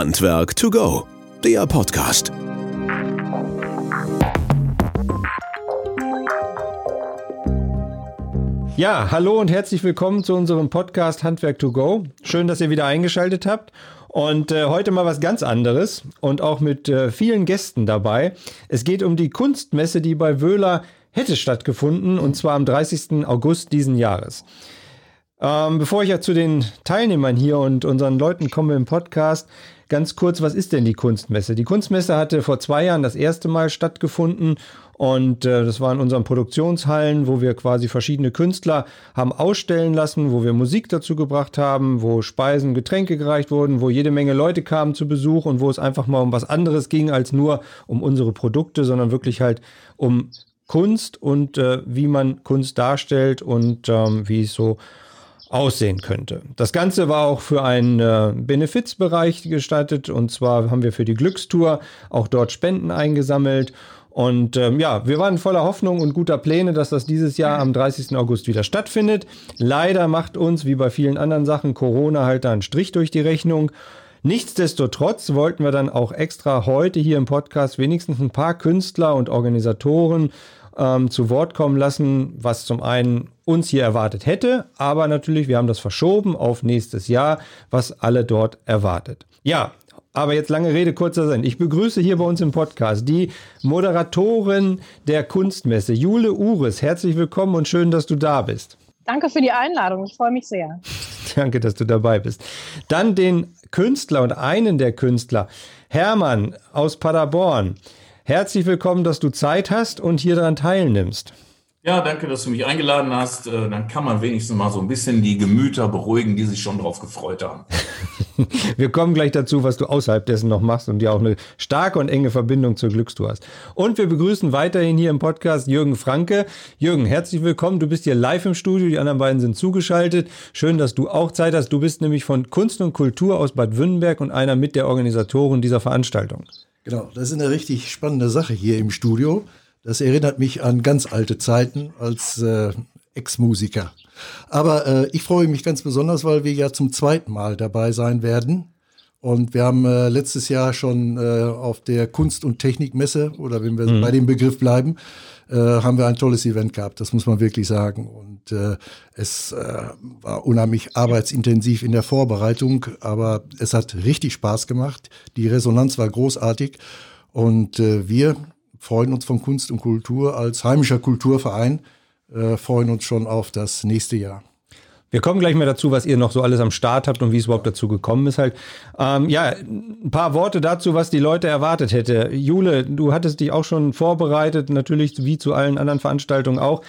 Handwerk to go, der Podcast. Ja, hallo und herzlich willkommen zu unserem Podcast Handwerk to go. Schön, dass ihr wieder eingeschaltet habt. Und äh, heute mal was ganz anderes und auch mit äh, vielen Gästen dabei. Es geht um die Kunstmesse, die bei Wöhler hätte stattgefunden und zwar am 30. August diesen Jahres. Ähm, bevor ich ja zu den Teilnehmern hier und unseren Leuten komme im Podcast, ganz kurz, was ist denn die Kunstmesse? Die Kunstmesse hatte vor zwei Jahren das erste Mal stattgefunden und äh, das war in unseren Produktionshallen, wo wir quasi verschiedene Künstler haben ausstellen lassen, wo wir Musik dazu gebracht haben, wo Speisen, Getränke gereicht wurden, wo jede Menge Leute kamen zu Besuch und wo es einfach mal um was anderes ging als nur um unsere Produkte, sondern wirklich halt um Kunst und äh, wie man Kunst darstellt und ähm, wie es so aussehen könnte. Das Ganze war auch für einen äh, Benefizbereich gestaltet und zwar haben wir für die Glückstour auch dort Spenden eingesammelt und ähm, ja, wir waren voller Hoffnung und guter Pläne, dass das dieses Jahr am 30. August wieder stattfindet. Leider macht uns, wie bei vielen anderen Sachen, Corona halt da einen Strich durch die Rechnung. Nichtsdestotrotz wollten wir dann auch extra heute hier im Podcast wenigstens ein paar Künstler und Organisatoren ähm, zu Wort kommen lassen, was zum einen uns hier erwartet hätte, aber natürlich, wir haben das verschoben auf nächstes Jahr, was alle dort erwartet. Ja, aber jetzt lange Rede, kurzer Sinn. Ich begrüße hier bei uns im Podcast die Moderatorin der Kunstmesse, Jule Ures. Herzlich willkommen und schön, dass du da bist. Danke für die Einladung. Ich freue mich sehr. Danke, dass du dabei bist. Dann den Künstler und einen der Künstler, Hermann aus Paderborn. Herzlich willkommen, dass du Zeit hast und hier daran teilnimmst. Ja, danke, dass du mich eingeladen hast. Äh, dann kann man wenigstens mal so ein bisschen die Gemüter beruhigen, die sich schon drauf gefreut haben. Wir kommen gleich dazu, was du außerhalb dessen noch machst und ja auch eine starke und enge Verbindung zur Glückstour hast. Und wir begrüßen weiterhin hier im Podcast Jürgen Franke. Jürgen, herzlich willkommen. Du bist hier live im Studio, die anderen beiden sind zugeschaltet. Schön, dass du auch Zeit hast. Du bist nämlich von Kunst und Kultur aus Bad Württemberg und einer mit der Organisatoren dieser Veranstaltung. Genau, das ist eine richtig spannende Sache hier im Studio. Das erinnert mich an ganz alte Zeiten als äh, Ex-Musiker. Aber äh, ich freue mich ganz besonders, weil wir ja zum zweiten Mal dabei sein werden. Und wir haben äh, letztes Jahr schon äh, auf der Kunst- und Technikmesse, oder wenn wir mhm. bei dem Begriff bleiben, äh, haben wir ein tolles Event gehabt, das muss man wirklich sagen. Und äh, es äh, war unheimlich arbeitsintensiv in der Vorbereitung, aber es hat richtig Spaß gemacht. Die Resonanz war großartig. Und äh, wir freuen uns von Kunst und Kultur als heimischer Kulturverein, äh, freuen uns schon auf das nächste Jahr. Wir kommen gleich mal dazu, was ihr noch so alles am Start habt und wie es überhaupt dazu gekommen ist halt. Ähm, ja, ein paar Worte dazu, was die Leute erwartet hätte. Jule, du hattest dich auch schon vorbereitet, natürlich wie zu allen anderen Veranstaltungen auch.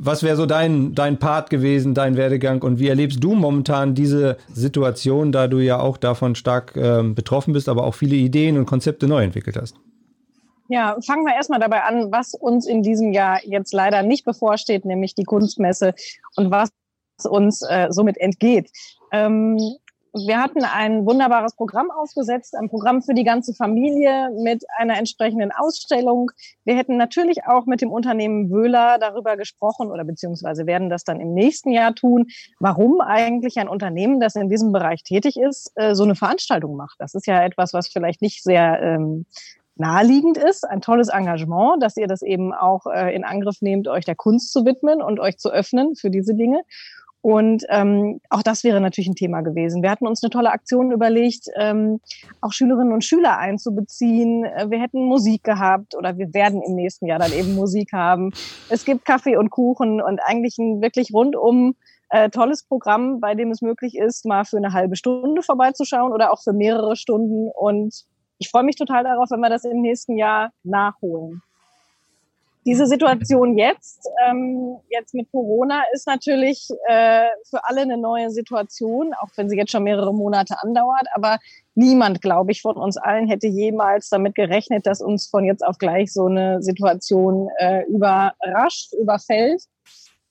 Was wäre so dein, dein Part gewesen, dein Werdegang und wie erlebst du momentan diese Situation, da du ja auch davon stark äh, betroffen bist, aber auch viele Ideen und Konzepte neu entwickelt hast? Ja, fangen wir erstmal dabei an, was uns in diesem Jahr jetzt leider nicht bevorsteht, nämlich die Kunstmesse und was uns äh, somit entgeht. Ähm, wir hatten ein wunderbares Programm aufgesetzt, ein Programm für die ganze Familie mit einer entsprechenden Ausstellung. Wir hätten natürlich auch mit dem Unternehmen Wöhler darüber gesprochen oder beziehungsweise werden das dann im nächsten Jahr tun, warum eigentlich ein Unternehmen, das in diesem Bereich tätig ist, äh, so eine Veranstaltung macht. Das ist ja etwas, was vielleicht nicht sehr ähm, naheliegend ist, ein tolles Engagement, dass ihr das eben auch äh, in Angriff nehmt, euch der Kunst zu widmen und euch zu öffnen für diese Dinge. Und ähm, auch das wäre natürlich ein Thema gewesen. Wir hatten uns eine tolle Aktion überlegt, ähm, auch Schülerinnen und Schüler einzubeziehen. Äh, wir hätten Musik gehabt oder wir werden im nächsten Jahr dann eben Musik haben. Es gibt Kaffee und Kuchen und eigentlich ein wirklich rundum äh, tolles Programm, bei dem es möglich ist, mal für eine halbe Stunde vorbeizuschauen oder auch für mehrere Stunden und ich freue mich total darauf, wenn wir das im nächsten Jahr nachholen. Diese Situation jetzt, ähm, jetzt mit Corona, ist natürlich äh, für alle eine neue Situation, auch wenn sie jetzt schon mehrere Monate andauert. Aber niemand, glaube ich, von uns allen hätte jemals damit gerechnet, dass uns von jetzt auf gleich so eine Situation äh, überrascht, überfällt.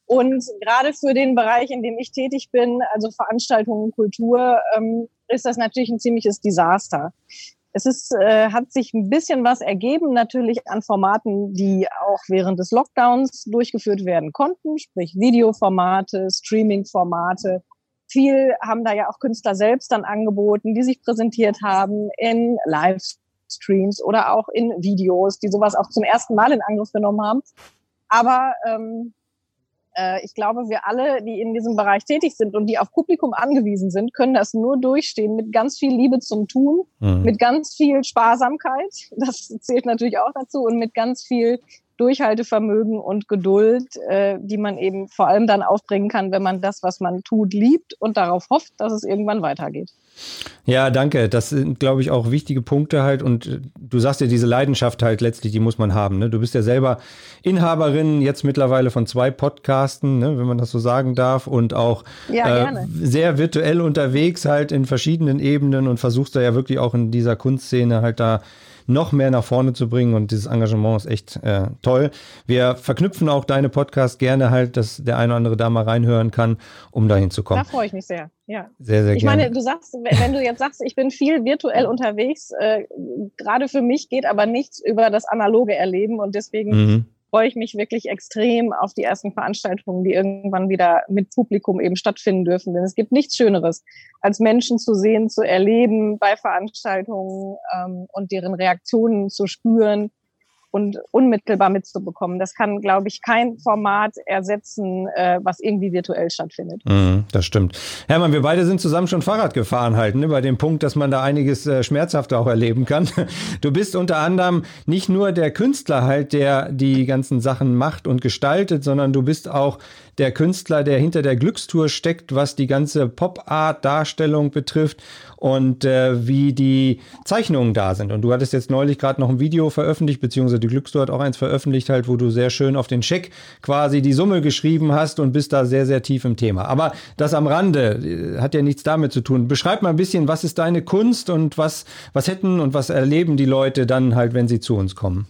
Und gerade für den Bereich, in dem ich tätig bin, also Veranstaltungen, Kultur, ähm, ist das natürlich ein ziemliches Desaster. Es ist, äh, hat sich ein bisschen was ergeben, natürlich an Formaten, die auch während des Lockdowns durchgeführt werden konnten, sprich Videoformate, Streaming-Formate. viel haben da ja auch Künstler selbst dann angeboten, die sich präsentiert haben in Livestreams oder auch in Videos, die sowas auch zum ersten Mal in Angriff genommen haben. Aber ähm, äh, ich glaube, wir alle, die in diesem Bereich tätig sind und die auf Publikum angewiesen sind, können das nur durchstehen mit ganz viel Liebe zum Tun, mhm. mit ganz viel Sparsamkeit, das zählt natürlich auch dazu, und mit ganz viel Durchhaltevermögen und Geduld, äh, die man eben vor allem dann aufbringen kann, wenn man das, was man tut, liebt und darauf hofft, dass es irgendwann weitergeht. Ja, danke. Das sind, glaube ich, auch wichtige Punkte halt. Und äh, du sagst ja, diese Leidenschaft halt letztlich, die muss man haben. Ne? Du bist ja selber Inhaberin jetzt mittlerweile von zwei Podcasten, ne? wenn man das so sagen darf, und auch ja, äh, sehr virtuell unterwegs halt in verschiedenen Ebenen und versuchst da ja wirklich auch in dieser Kunstszene halt da noch mehr nach vorne zu bringen. Und dieses Engagement ist echt äh, toll. Wir verknüpfen auch deine Podcasts gerne halt, dass der eine oder andere da mal reinhören kann, um dahin zu kommen. Da freue ich mich sehr. Ja. Sehr, sehr ich gerne. meine, du sagst, wenn du jetzt sagst, ich bin viel virtuell unterwegs, äh, gerade für mich geht aber nichts über das analoge Erleben und deswegen mhm freue ich mich wirklich extrem auf die ersten Veranstaltungen, die irgendwann wieder mit Publikum eben stattfinden dürfen. Denn es gibt nichts Schöneres, als Menschen zu sehen, zu erleben bei Veranstaltungen ähm, und deren Reaktionen zu spüren und unmittelbar mitzubekommen. Das kann, glaube ich, kein Format ersetzen, äh, was irgendwie virtuell stattfindet. Mm, das stimmt. Hermann, wir beide sind zusammen schon Fahrrad gefahren halt, ne, bei dem Punkt, dass man da einiges äh, schmerzhafter auch erleben kann. Du bist unter anderem nicht nur der Künstler halt, der die ganzen Sachen macht und gestaltet, sondern du bist auch der Künstler, der hinter der Glückstour steckt, was die ganze Pop-Art-Darstellung betrifft und äh, wie die Zeichnungen da sind. Und du hattest jetzt neulich gerade noch ein Video veröffentlicht, beziehungsweise die Glückstour hat auch eins veröffentlicht, halt, wo du sehr schön auf den Scheck quasi die Summe geschrieben hast und bist da sehr, sehr tief im Thema. Aber das am Rande äh, hat ja nichts damit zu tun. Beschreib mal ein bisschen, was ist deine Kunst und was, was hätten und was erleben die Leute dann halt, wenn sie zu uns kommen?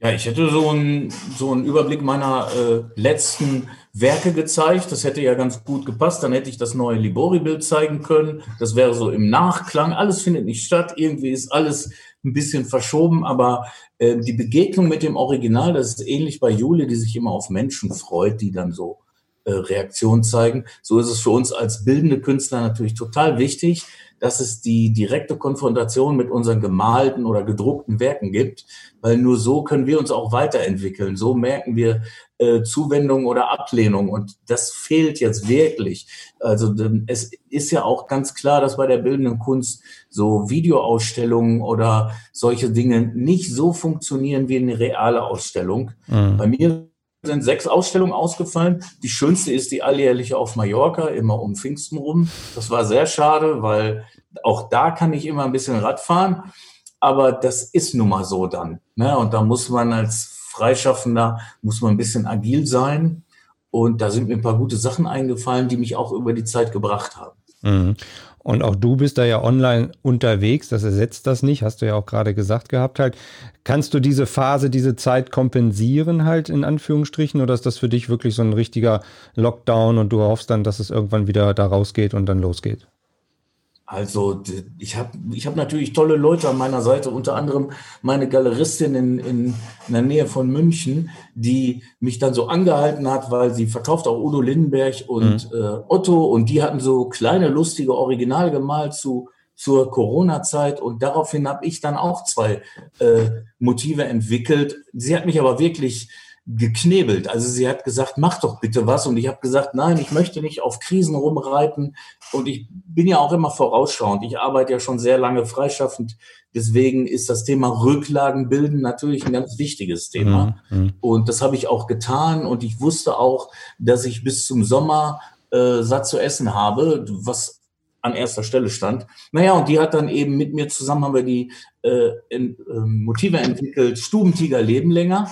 Ja, ich hätte so einen, so einen Überblick meiner äh, letzten Werke gezeigt. Das hätte ja ganz gut gepasst. Dann hätte ich das neue Libori-Bild zeigen können. Das wäre so im Nachklang. Alles findet nicht statt. Irgendwie ist alles ein bisschen verschoben. Aber äh, die Begegnung mit dem Original, das ist ähnlich bei Jule, die sich immer auf Menschen freut, die dann so äh, Reaktionen zeigen. So ist es für uns als bildende Künstler natürlich total wichtig, dass es die direkte Konfrontation mit unseren gemalten oder gedruckten Werken gibt, weil nur so können wir uns auch weiterentwickeln. So merken wir äh, Zuwendung oder Ablehnung und das fehlt jetzt wirklich. Also es ist ja auch ganz klar, dass bei der bildenden Kunst so Videoausstellungen oder solche Dinge nicht so funktionieren wie eine reale Ausstellung. Mhm. Bei mir sind sechs Ausstellungen ausgefallen. Die schönste ist die alljährliche auf Mallorca, immer um Pfingsten rum. Das war sehr schade, weil auch da kann ich immer ein bisschen Rad fahren. Aber das ist nun mal so dann. Ne? Und da muss man als Freischaffender, muss man ein bisschen agil sein. Und da sind mir ein paar gute Sachen eingefallen, die mich auch über die Zeit gebracht haben. Mhm. Und auch du bist da ja online unterwegs, das ersetzt das nicht, hast du ja auch gerade gesagt gehabt halt. Kannst du diese Phase, diese Zeit kompensieren halt in Anführungsstrichen oder ist das für dich wirklich so ein richtiger Lockdown und du hoffst dann, dass es irgendwann wieder da rausgeht und dann losgeht? Also ich habe ich hab natürlich tolle Leute an meiner Seite, unter anderem meine Galeristin in, in, in der Nähe von München, die mich dann so angehalten hat, weil sie verkauft auch Udo Lindenberg und mhm. äh, Otto und die hatten so kleine lustige Original gemalt zu zur Corona-Zeit und daraufhin habe ich dann auch zwei äh, Motive entwickelt. Sie hat mich aber wirklich geknebelt. Also sie hat gesagt, mach doch bitte was. Und ich habe gesagt, nein, ich möchte nicht auf Krisen rumreiten. Und ich bin ja auch immer vorausschauend. Ich arbeite ja schon sehr lange freischaffend. Deswegen ist das Thema Rücklagen bilden natürlich ein ganz wichtiges Thema. Mhm. mhm. Und das habe ich auch getan. Und ich wusste auch, dass ich bis zum Sommer äh, satt zu essen habe, was an erster Stelle stand. Naja, und die hat dann eben mit mir zusammen haben wir die äh, in, äh, Motive entwickelt. Stubentiger leben länger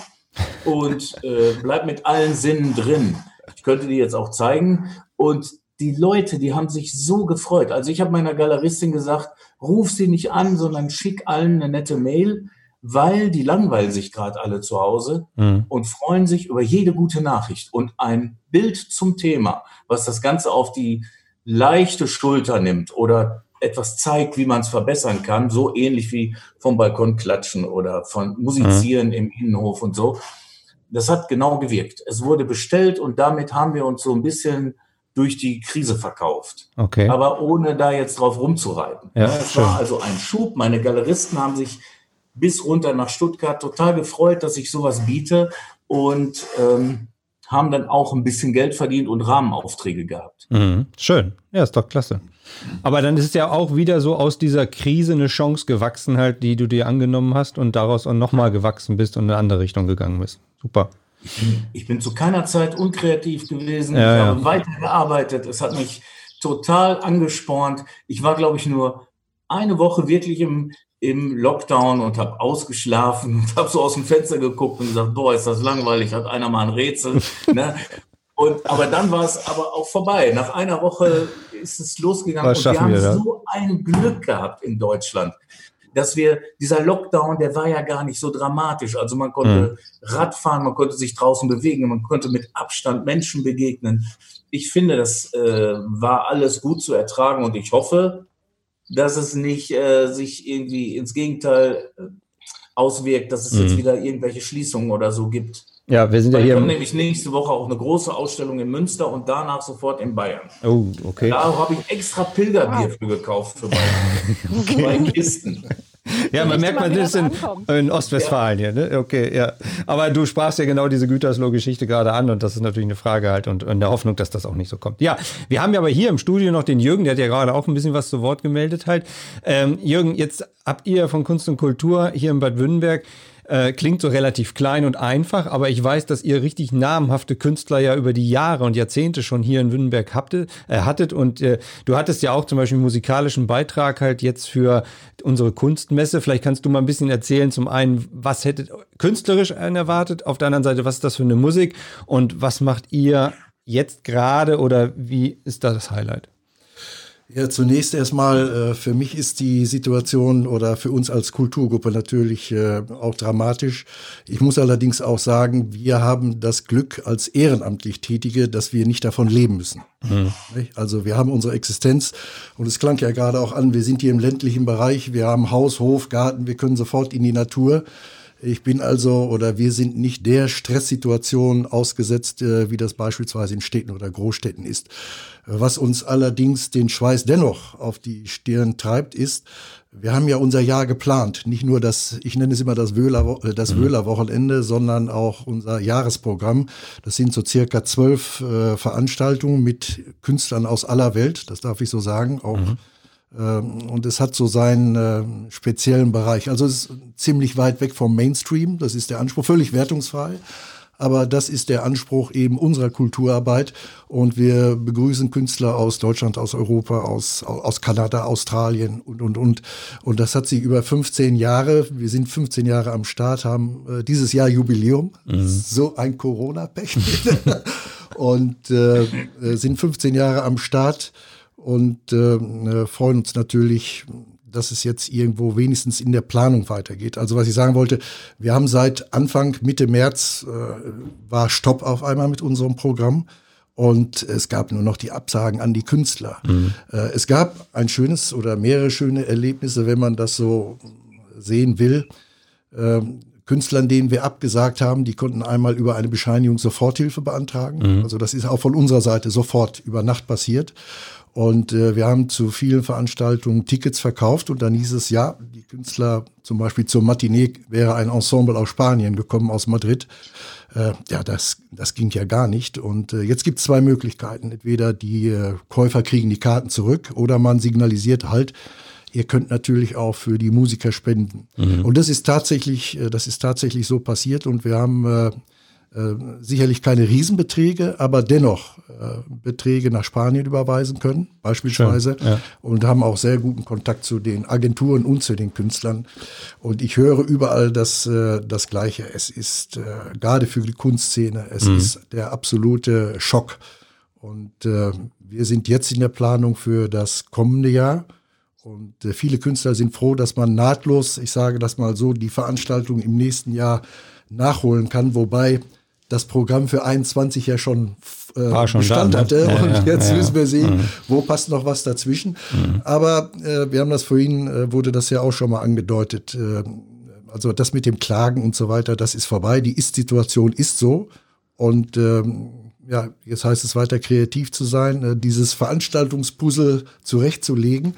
und äh, bleib mit allen Sinnen drin. Ich könnte die jetzt auch zeigen. Und die Leute, die haben sich so gefreut. Also ich habe meiner Galeristin gesagt, ruf sie nicht an, sondern schick allen eine nette Mail, weil die langweilen sich gerade alle zu Hause mhm. und freuen sich über jede gute Nachricht. Und ein Bild zum Thema, was das Ganze auf die leichte Schulter nimmt oder etwas zeigt, wie man es verbessern kann, so ähnlich wie vom Balkon klatschen oder von Musizieren mhm. im Innenhof und so. Das hat genau gewirkt. Es wurde bestellt und damit haben wir uns so ein bisschen durch die Krise verkauft. Okay. Aber ohne da jetzt drauf rumzureiten. Ja, es schön. war also ein Schub. Meine Galeristen haben sich bis runter nach Stuttgart total gefreut, dass ich sowas biete und ähm, haben dann auch ein bisschen Geld verdient und Rahmenaufträge gehabt. Mhm. Schön. Ja, ist doch klasse. Aber dann ist es ja auch wieder so aus dieser Krise eine Chance gewachsen, halt, die du dir angenommen hast und daraus auch nochmal gewachsen bist und in eine andere Richtung gegangen bist. Super. Ich bin zu keiner Zeit unkreativ gewesen. Ja, ich ja. habe weitergearbeitet. Es hat mich total angespornt. Ich war, glaube ich, nur eine Woche wirklich im, im Lockdown und habe ausgeschlafen und habe so aus dem Fenster geguckt und gesagt, boah, ist das langweilig, hat einer mal ein Rätsel. ne? Und, aber dann war es aber auch vorbei. Nach einer Woche ist es losgegangen und wir haben wir so ein Glück gehabt in Deutschland, dass wir, dieser Lockdown, der war ja gar nicht so dramatisch. Also man konnte Radfahren, man konnte sich draußen bewegen, man konnte mit Abstand Menschen begegnen. Ich finde, das äh, war alles gut zu ertragen und ich hoffe, dass es nicht äh, sich irgendwie ins Gegenteil äh, auswirkt, dass es Mhm. jetzt wieder irgendwelche Schließungen oder so gibt. Ja, wir sind ja hier. habe Im, nämlich nächste Woche auch eine große Ausstellung in Münster und danach sofort in Bayern. oh, okay. Da habe ich extra Pilgerbier für gekauft für Bayern. Zwei Kisten. Ja, man merkt, man das in, in Ostwestfalen hier, ne? Okay, ja. Aber du sprachst ja genau diese Gütersloh-Geschichte gerade an und das ist natürlich eine Frage halt und in der Hoffnung, dass das auch nicht so kommt. Ja, wir haben ja aber hier im Studio noch den Jürgen, der hat ja gerade auch ein bisschen was zu Wort gemeldet halt. Ähm, Jürgen, jetzt habt ihr von Kunst und Kultur hier in Bad Württemberg äh, klingt so relativ klein und einfach, aber ich weiß, dass ihr richtig namhafte Künstler ja über die Jahre und Jahrzehnte schon hier in Württemberg habte, äh, hattet. Und äh, du hattest ja auch zum Beispiel einen musikalischen Beitrag halt jetzt für unsere Kunstmesse. Vielleicht kannst du mal ein bisschen erzählen, zum einen, was hättet künstlerisch einen erwartet, auf der anderen Seite, was ist das für eine Musik und was macht ihr jetzt gerade oder wie ist da das Highlight? Ja, zunächst erstmal, äh, für mich ist die Situation oder für uns als Kulturgruppe natürlich äh, auch dramatisch. Ich muss allerdings auch sagen, wir haben das Glück als ehrenamtlich Tätige, dass wir nicht davon leben müssen. Nicht? Also wir haben unsere Existenz und es klang ja gerade auch an, wir sind hier im ländlichen Bereich, wir haben Haus, Hof, Garten, wir können sofort in die Natur. Ich bin also oder wir sind nicht der Stresssituation ausgesetzt, äh, wie das beispielsweise in Städten oder Großstädten ist. Was uns allerdings den Schweiß dennoch auf die Stirn treibt, ist, wir haben ja unser Jahr geplant. Nicht nur das, ich nenne es immer das Wöhler, äh, das Wöhler-Wochenende, sondern auch unser Jahresprogramm. Das sind so circa zwölf äh, Veranstaltungen mit Künstlern aus aller Welt, das darf ich so sagen, auch ähm, und es hat so seinen äh, speziellen Bereich. Also es ist ziemlich weit weg vom Mainstream, das ist der Anspruch, völlig wertungsfrei. Aber das ist der Anspruch eben unserer Kulturarbeit. Und wir begrüßen Künstler aus Deutschland, aus Europa, aus, aus Kanada, Australien und, und, und. Und das hat sich über 15 Jahre, wir sind 15 Jahre am Start, haben äh, dieses Jahr Jubiläum. So ein Corona-Pech. und äh, äh, sind 15 Jahre am Start und äh, äh, freuen uns natürlich, dass es jetzt irgendwo wenigstens in der Planung weitergeht. Also was ich sagen wollte, wir haben seit Anfang Mitte März äh, war Stopp auf einmal mit unserem Programm und es gab nur noch die Absagen an die Künstler. Äh, es gab ein schönes oder mehrere schöne Erlebnisse, wenn man das so sehen will. Ähm, Künstlern, denen wir abgesagt haben, die konnten einmal über eine Bescheinigung Soforthilfe beantragen. Also das ist auch von unserer Seite sofort über Nacht passiert. Und äh, wir haben zu vielen Veranstaltungen Tickets verkauft und dann hieß es, ja, die Künstler, zum Beispiel zur Matinee wäre ein Ensemble aus Spanien gekommen, aus Madrid. Äh, ja, das, das ging ja gar nicht. Und äh, jetzt gibt es zwei Möglichkeiten. Entweder die äh, Käufer kriegen die Karten zurück oder man signalisiert halt, ihr könnt natürlich auch für die Musiker spenden. Und das ist tatsächlich, äh, das ist tatsächlich so passiert und wir haben äh, äh, sicherlich keine Riesenbeträge, aber dennoch äh, Beträge nach Spanien überweisen können, beispielsweise. Schön, ja. Und haben auch sehr guten Kontakt zu den Agenturen und zu den Künstlern. Und ich höre überall das, äh, das Gleiche. Es ist äh, gerade für die Kunstszene, es ist der absolute Schock. Und wir sind jetzt in der Planung für das kommende Jahr. Und äh, viele Künstler sind froh, dass man nahtlos, ich sage das mal so, die Veranstaltung im nächsten Jahr nachholen kann, wobei das Programm für 21 ja schon, äh, schon Bestand da, ne? hatte. Ja, und ja, jetzt ja, müssen wir sehen, Mhm. wo passt noch was dazwischen. Aber äh, wir haben das vorhin, äh, wurde das ja auch schon mal angedeutet. Äh, also das mit dem Klagen und so weiter, das ist vorbei. Die Ist-Situation ist so. Und ähm, ja, jetzt heißt es weiter kreativ zu sein, äh, dieses Veranstaltungspuzzle zurechtzulegen,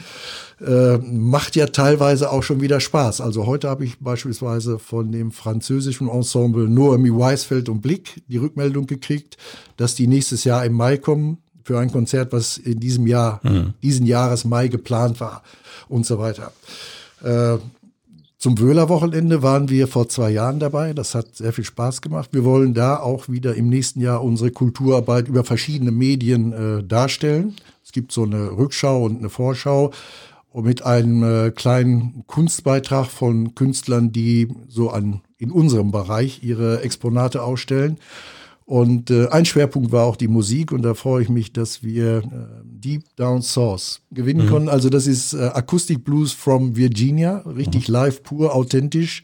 äh, macht ja teilweise auch schon wieder Spaß. Also heute habe ich beispielsweise von dem französischen Ensemble Noemi Weisfeld und Blick die Rückmeldung gekriegt, dass die nächstes Jahr im Mai kommen für ein Konzert, was in diesem Jahr, mhm. diesen Jahres Mai geplant war und so weiter. Zum Wöhler-Wochenende waren wir vor zwei Jahren dabei. Das hat sehr viel Spaß gemacht. Wir wollen da auch wieder im nächsten Jahr unsere Kulturarbeit über verschiedene Medien äh, darstellen. Es gibt so eine Rückschau und eine Vorschau mit einem äh, kleinen Kunstbeitrag von Künstlern, die so an in unserem Bereich ihre Exponate ausstellen. Und äh, ein Schwerpunkt war auch die Musik und da freue ich mich, dass wir äh, Deep Down Source gewinnen mhm. konnten. Also das ist äh, Acoustic Blues from Virginia, richtig mhm. live, pur, authentisch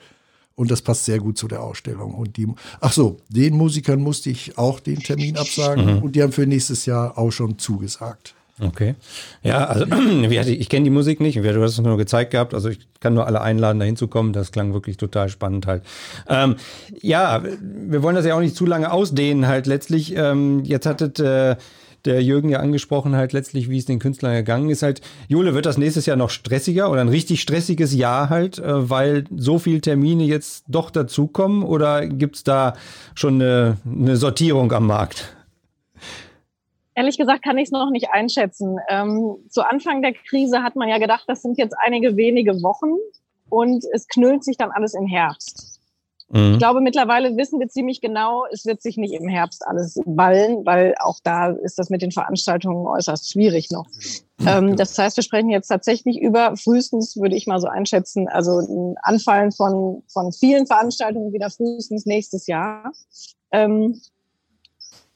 und das passt sehr gut zu der Ausstellung. Und die, ach so, den Musikern musste ich auch den Termin absagen mhm. und die haben für nächstes Jahr auch schon zugesagt. Okay. Ja, also ich kenne die Musik nicht, du hast es nur gezeigt gehabt, also ich kann nur alle einladen, da hinzukommen. Das klang wirklich total spannend halt. Ähm, ja, wir wollen das ja auch nicht zu lange ausdehnen halt letztlich. Ähm, jetzt hattet äh, der Jürgen ja angesprochen halt letztlich, wie es den Künstlern gegangen ist halt. Jule, wird das nächstes Jahr noch stressiger oder ein richtig stressiges Jahr halt, äh, weil so viele Termine jetzt doch dazukommen oder gibt's da schon eine, eine Sortierung am Markt? Ehrlich gesagt kann ich es noch nicht einschätzen. Ähm, zu Anfang der Krise hat man ja gedacht, das sind jetzt einige wenige Wochen und es knüllt sich dann alles im Herbst. Mhm. Ich glaube, mittlerweile wissen wir ziemlich genau, es wird sich nicht im Herbst alles ballen, weil auch da ist das mit den Veranstaltungen äußerst schwierig noch. Ähm, das heißt, wir sprechen jetzt tatsächlich über frühestens, würde ich mal so einschätzen, also ein Anfallen von, von vielen Veranstaltungen wieder frühestens nächstes Jahr. Ähm,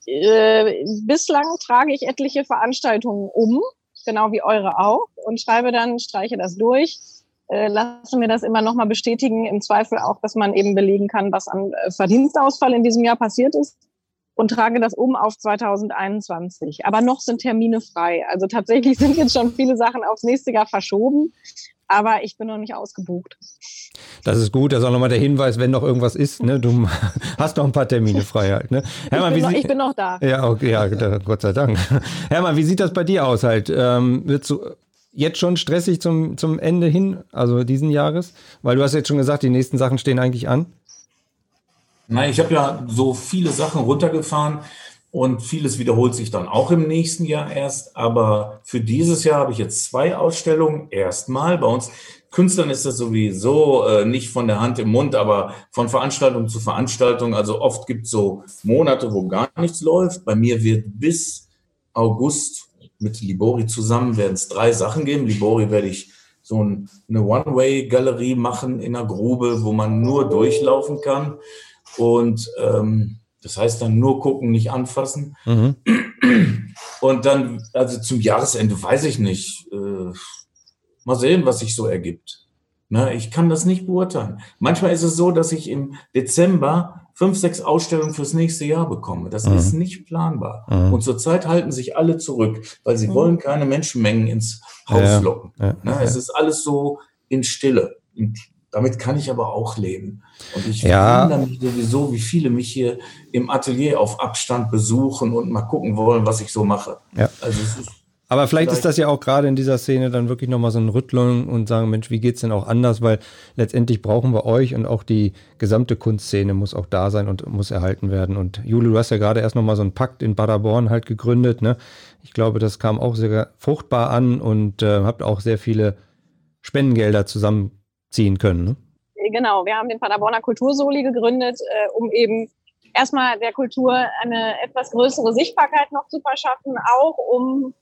äh, bislang trage ich etliche Veranstaltungen um, genau wie eure auch, und schreibe dann, streiche das durch, äh, lasse mir das immer nochmal bestätigen, im Zweifel auch, dass man eben belegen kann, was an äh, Verdienstausfall in diesem Jahr passiert ist und trage das um auf 2021. Aber noch sind Termine frei. Also tatsächlich sind jetzt schon viele Sachen aufs nächste Jahr verschoben aber ich bin noch nicht ausgebucht. Das ist gut, das ist auch nochmal der Hinweis, wenn noch irgendwas ist, ne, du hast noch ein paar Termine frei halt. Ne? Hermann, ich, bin noch, ich bin noch da. Ja, okay, ja, Gott sei Dank. Hermann, wie sieht das bei dir aus halt? Ähm, wird du jetzt schon stressig zum, zum Ende hin, also diesen Jahres? Weil du hast jetzt schon gesagt, die nächsten Sachen stehen eigentlich an. Nein, ich habe ja so viele Sachen runtergefahren. Und vieles wiederholt sich dann auch im nächsten Jahr erst. Aber für dieses Jahr habe ich jetzt zwei Ausstellungen. Erstmal bei uns Künstlern ist das sowieso äh, nicht von der Hand im Mund, aber von Veranstaltung zu Veranstaltung. Also oft gibt es so Monate, wo gar nichts läuft. Bei mir wird bis August mit Libori zusammen werden es drei Sachen geben. Libori werde ich so ein, eine One-Way-Galerie machen in einer Grube, wo man nur durchlaufen kann. Und ähm, das heißt dann nur gucken, nicht anfassen. Mhm. Und dann, also zum Jahresende weiß ich nicht. Äh, mal sehen, was sich so ergibt. Ne, ich kann das nicht beurteilen. Manchmal ist es so, dass ich im Dezember fünf, sechs Ausstellungen fürs nächste Jahr bekomme. Das mhm. ist nicht planbar. Mhm. Und zurzeit halten sich alle zurück, weil sie mhm. wollen keine Menschenmengen ins Haus ja, locken. Ja, ne, ja. Es ist alles so in Stille. Und damit kann ich aber auch leben. Und ich ja. wundere mich sowieso, wie viele mich hier im Atelier auf Abstand besuchen und mal gucken wollen, was ich so mache. Ja. Also aber vielleicht, vielleicht, ist das ja auch gerade in dieser Szene dann wirklich nochmal so ein Rütteln und sagen, Mensch, wie geht's denn auch anders? Weil letztendlich brauchen wir euch und auch die gesamte Kunstszene muss auch da sein und muss erhalten werden. Und Jule, du hast ja gerade erst nochmal so einen Pakt in Paderborn halt gegründet. Ne? Ich glaube, das kam auch sehr fruchtbar an und äh, habt auch sehr viele Spendengelder zusammen ziehen können. Ne? Genau, wir haben den Paderborner Kultursoli gegründet, äh, um eben erstmal der Kultur eine etwas größere Sichtbarkeit noch zu verschaffen, auch um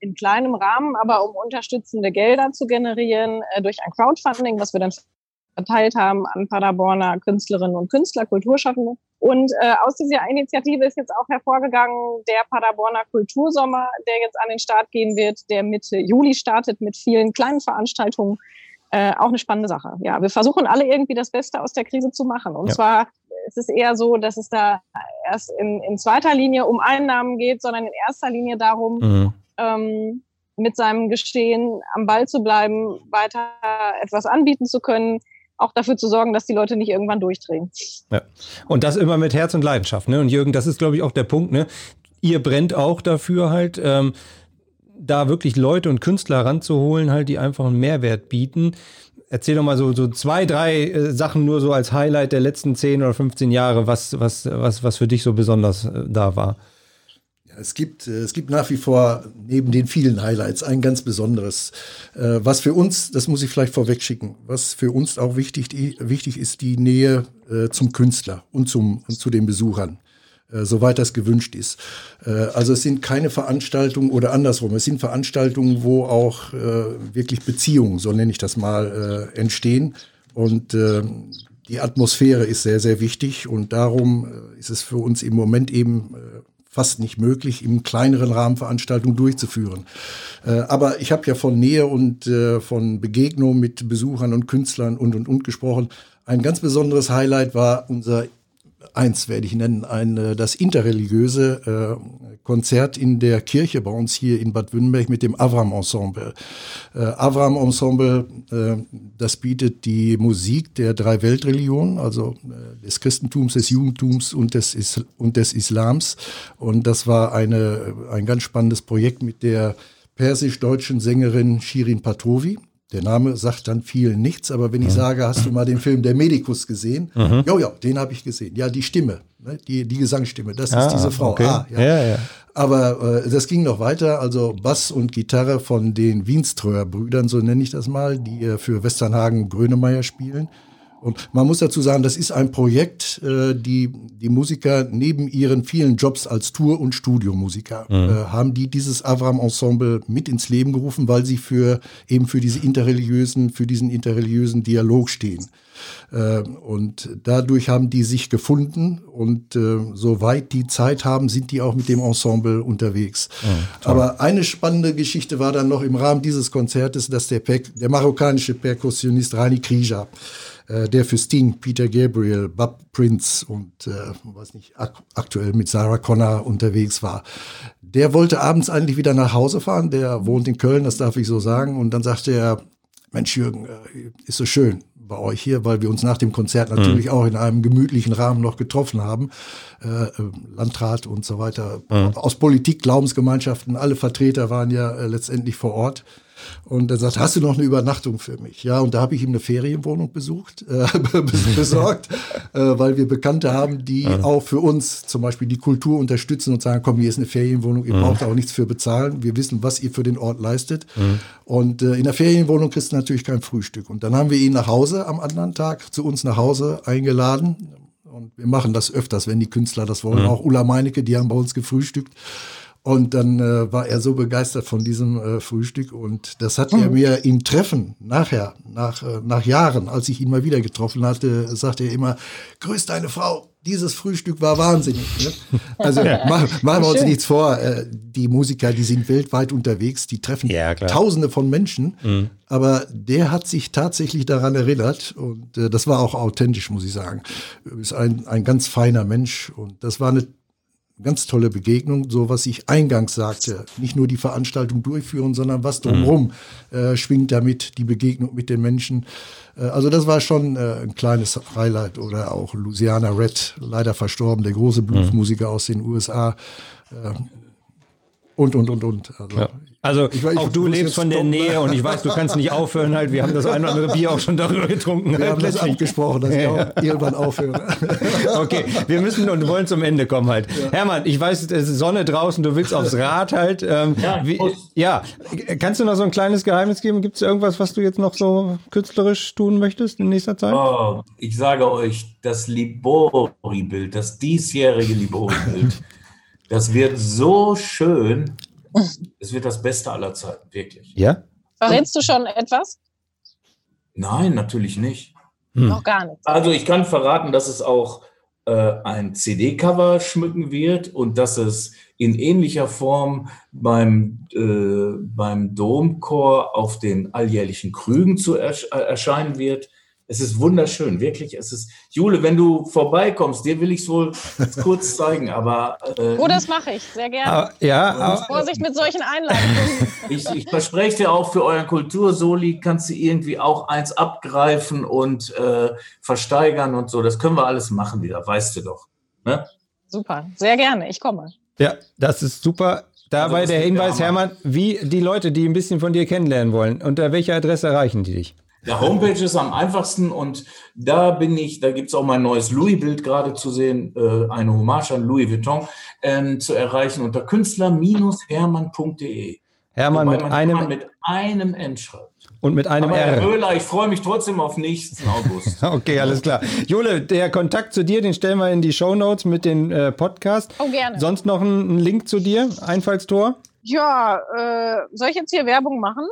in kleinem Rahmen, aber um unterstützende Gelder zu generieren äh, durch ein Crowdfunding, was wir dann verteilt haben an Paderborner Künstlerinnen und Künstler, Kulturschaffende. Und äh, aus dieser Initiative ist jetzt auch hervorgegangen der Paderborner Kultursommer, der jetzt an den Start gehen wird, der Mitte Juli startet mit vielen kleinen Veranstaltungen, äh, auch eine spannende Sache. Ja, wir versuchen alle irgendwie das Beste aus der Krise zu machen. Und ja. zwar es ist eher so, dass es da erst in, in zweiter Linie um Einnahmen geht, sondern in erster Linie darum, mhm. ähm, mit seinem Geschehen am Ball zu bleiben, weiter etwas anbieten zu können, auch dafür zu sorgen, dass die Leute nicht irgendwann durchdrehen. Ja. Und das immer mit Herz und Leidenschaft. Ne? Und Jürgen, das ist, glaube ich, auch der Punkt. Ne? ihr brennt auch dafür halt, ähm, da wirklich Leute und Künstler ranzuholen, halt, die einfach einen Mehrwert bieten. Erzähl doch mal so, so zwei, drei äh, Sachen nur so als Highlight der letzten 10 oder 15 Jahre, was, was, was, was für dich so besonders äh, da war. Ja, es gibt, äh, es gibt nach wie vor neben den vielen Highlights ein ganz besonderes, äh, was für uns, das muss ich vielleicht vorweg schicken, was für uns auch wichtig, wichtig ist, die Nähe äh, zum Künstler und, zum, und zu den Besuchern. Äh, soweit das gewünscht ist. Äh, also es sind keine Veranstaltungen oder andersrum, es sind Veranstaltungen, wo auch äh, wirklich Beziehungen, so nenne ich das mal, entstehen. Und die Atmosphäre ist sehr, sehr wichtig und darum ist es für uns im Moment eben fast nicht möglich, im kleineren Rahmen Veranstaltungen durchzuführen. aber ich habe ja von Nähe und von Begegnung mit Besuchern und Künstlern und und und gesprochen. Ein ganz besonderes Highlight war unser eins werde ich nennen, ein, äh, das interreligiöse äh, Konzert in der Kirche bei uns hier in Bad Wünnberg mit dem Avram Ensemble. Äh, Avram Ensemble, äh, das bietet die Musik der drei Weltreligionen, also äh, des Christentums, des Judentums und des, Is und des Islams. Und das war eine, ein ganz spannendes Projekt mit der persisch-deutschen Sängerin Shirin Patrovi. Der Name sagt dann vielen nichts, aber wenn ich mhm. sage, hast du mal den Film Der Medikus gesehen? Mhm. Ja, ja, den habe ich gesehen. Ja, die Stimme, ne? die, die Gesangsstimme, das ah, ist diese Frau. Okay. Ah, ja. Ja, ja. Aber äh, das ging noch weiter, also Bass und Gitarre von den Wienströer Brüdern, so nenne ich das mal, die äh, für Westernhagen Grönemeyer spielen. Und man muss dazu sagen, das ist ein Projekt, äh, die die Musiker neben ihren vielen Jobs als Tour- und Studiomusiker mhm. äh, haben die dieses Avram Ensemble mit ins Leben gerufen, weil sie für eben für diese interreligiösen, für diesen interreligiösen Dialog stehen. Äh, und dadurch haben die sich gefunden und äh, soweit die Zeit haben, sind die auch mit dem Ensemble unterwegs. Mhm, Aber eine spannende Geschichte war dann noch im Rahmen dieses Konzertes, dass der, der marokkanische Perkussionist Rani Krija äh, der für Sting, Peter Gabriel, Bob Prince und äh, weiß nicht, ak aktuell mit Sarah Connor unterwegs war. Der wollte abends eigentlich wieder nach Hause fahren. Der wohnt in Köln, das darf ich so sagen. Und dann sagte er, Mensch Jürgen, äh, ist so schön bei euch hier, weil wir uns nach dem Konzert mhm. natürlich mhm. auch in einem gemütlichen Rahmen noch getroffen haben. Äh, äh, Landrat und so weiter. Mhm. Aus Politik, Glaubensgemeinschaften, alle Vertreter waren ja äh, letztendlich vor Ort. Und er sagt, hast du noch eine Übernachtung für mich? Ja, und da habe ich ihm eine Ferienwohnung besucht, äh, besorgt, äh, weil wir Bekannte haben, die ja. auch für uns zum Beispiel die Kultur unterstützen und sagen, komm, hier ist eine Ferienwohnung, ihr mhm. braucht auch nichts für bezahlen. Wir wissen, was ihr für den Ort leistet. Mhm. Und äh, in der Ferienwohnung kriegst du natürlich kein Frühstück. Und dann haben wir ihn nach Hause am anderen Tag, zu uns nach Hause eingeladen. Und wir machen das öfters, wenn die Künstler das wollen. Mhm. Auch Ulla Meinecke, die haben bei uns gefrühstückt. Und dann äh, war er so begeistert von diesem äh, Frühstück und das hat er mhm. mir im Treffen nachher, nach, äh, nach Jahren, als ich ihn mal wieder getroffen hatte, sagte er immer, grüß deine Frau, dieses Frühstück war wahnsinnig. Ne? Also machen, machen wir uns nichts vor, äh, die Musiker, die sind weltweit unterwegs, die treffen ja, Tausende von Menschen, mhm. aber der hat sich tatsächlich daran erinnert und äh, das war auch authentisch, muss ich sagen. Ist ein, ein ganz feiner Mensch und das war eine ganz tolle Begegnung, so was ich eingangs sagte. Nicht nur die Veranstaltung durchführen, sondern was drumherum mhm. äh, schwingt damit, die Begegnung mit den Menschen. Äh, also das war schon äh, ein kleines Highlight. Oder auch Louisiana Red, leider verstorben, der große Bluesmusiker mhm. aus den USA. Äh, und, und, und, und. Also, ja. Also ich, ich, auch du lebst von der Nähe und ich weiß, du kannst nicht aufhören halt. Wir haben das eine oder andere Bier auch schon darüber getrunken. Wir halt haben das abgesprochen, dass ja. ich auch irgendwann aufhöre. okay, wir müssen und wollen zum Ende kommen halt. Ja. Hermann, ich weiß, es ist Sonne draußen, du willst aufs Rad halt. Ähm, ja, wie, ja, kannst du noch so ein kleines Geheimnis geben? Gibt es irgendwas, was du jetzt noch so künstlerisch tun möchtest in nächster Zeit? Oh, ich sage euch, das Libori-Bild, das diesjährige Libori-Bild Das wird so schön. Es wird das Beste aller Zeiten, wirklich. Ja? Verrätst du schon etwas? Nein, natürlich nicht. Hm. Noch gar nicht. Also ich kann verraten, dass es auch äh, ein CD-Cover schmücken wird und dass es in ähnlicher Form beim, äh, beim Domchor auf den alljährlichen Krügen zu ersch erscheinen wird. Es ist wunderschön, wirklich. Es ist, Jule, wenn du vorbeikommst, dir will ich es wohl kurz zeigen, aber. Äh, oh, das mache ich, sehr gerne. Aber, ja, aber, Vorsicht mit solchen Einladungen. ich, ich verspreche dir auch, für euren Kultursoli kannst du irgendwie auch eins abgreifen und äh, versteigern und so. Das können wir alles machen wieder, weißt du doch. Ne? Super, sehr gerne, ich komme. Ja, das ist super. Dabei Also, der Hinweis. Hermann, wie die Leute, die ein bisschen von dir kennenlernen wollen, unter welcher Adresse erreichen die dich? Der Homepage ist am einfachsten und da bin ich, da gibt's auch mein neues Louis-Bild gerade zu sehen, äh, eine Hommage an Louis Vuitton, ähm, zu erreichen unter künstler-hermann.de. Hermann mit einem Hermann mit einem N schreibt. und mit einem Aber Herr R. Höhler, ich freue mich trotzdem auf nächsten August. Okay, alles klar. Jule, der Kontakt zu dir, den stellen wir in die Shownotes mit den äh, Podcast. Oh, gerne. Sonst noch ein, ein Link zu dir, Einfallstor? Ja, äh, soll ich jetzt hier Werbung machen?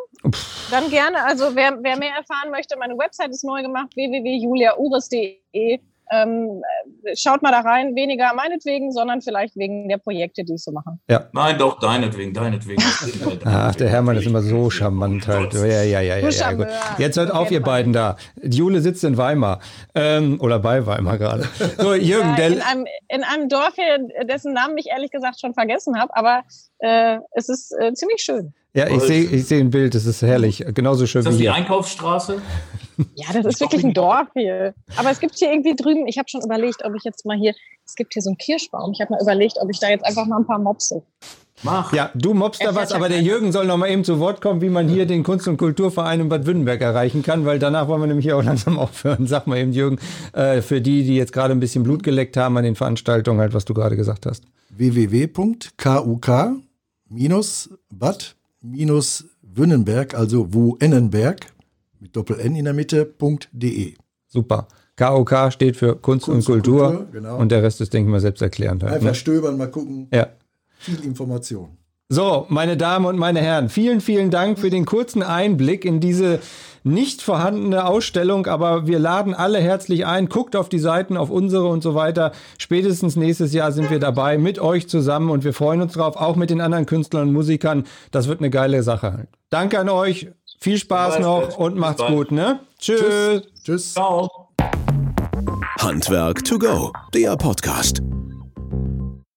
Dann gerne. Also wer, wer mehr erfahren möchte, meine Website ist neu gemacht, www.juliauris.de. Ähm, äh, schaut mal da rein, weniger meinetwegen, sondern vielleicht wegen der Projekte, die ich so mache. Nein, doch, deinetwegen, deinetwegen. Ach, der Hermann ist immer so charmant halt. Ja, ja, ja, ja. ja, ja gut. Jetzt hört auf, ihr beiden da. Jule sitzt in Weimar. Ähm, oder bei Weimar gerade. So, Jürgen, Ja, in, einem, in einem Dorf hier, dessen Namen ich ehrlich gesagt schon vergessen habe, aber äh, es ist äh, ziemlich schön. Ja, ich sehe ich seh ein Bild, das ist herrlich. Genauso schön Ist das wie die hier. Einkaufsstraße? Ja, das ist wirklich ein Dorf hier. Aber es gibt hier irgendwie drüben, ich habe schon überlegt, ob ich jetzt mal hier, es gibt hier so einen Kirschbaum. Ich habe mal überlegt, ob ich da jetzt einfach mal ein paar Mopse. Mach. Ja, du mobst da Er was, aber der. Jürgen soll noch mal eben zu Wort kommen, wie man hier den Kunst- und Kulturverein in Bad Württemberg erreichen kann, weil danach wollen wir nämlich hier auch langsam aufhören. Sag mal eben, Jürgen, äh, für die, die jetzt gerade ein bisschen Blut geleckt haben an den Veranstaltungen, halt, was du gerade gesagt hast. www.kuk-bad-wünnenberg, also Wuennenberg, mit Doppel-N in der Mitte.de. Super. KOK steht für Kunst, und Kunst und Kultur, Kultur, genau. und der Rest ist, denke ich mal, selbsterklärend. Halt, Einfach ne? stöbern, mal gucken. Ja. Viel Information. So, meine Damen und meine Herren, vielen, vielen Dank für den kurzen Einblick in diese nicht vorhandene Ausstellung, aber wir laden alle herzlich ein. Guckt auf die Seiten, auf unsere und so weiter. Spätestens nächstes Jahr sind wir dabei mit euch zusammen und wir freuen uns drauf, auch mit den anderen Künstlern und Musikern. Das wird eine geile Sache. halt. Danke an euch, viel Spaß bald. noch und macht's gut, ne? Tschüss. Tschüss. Ciao. Handwerk to go, der Podcast.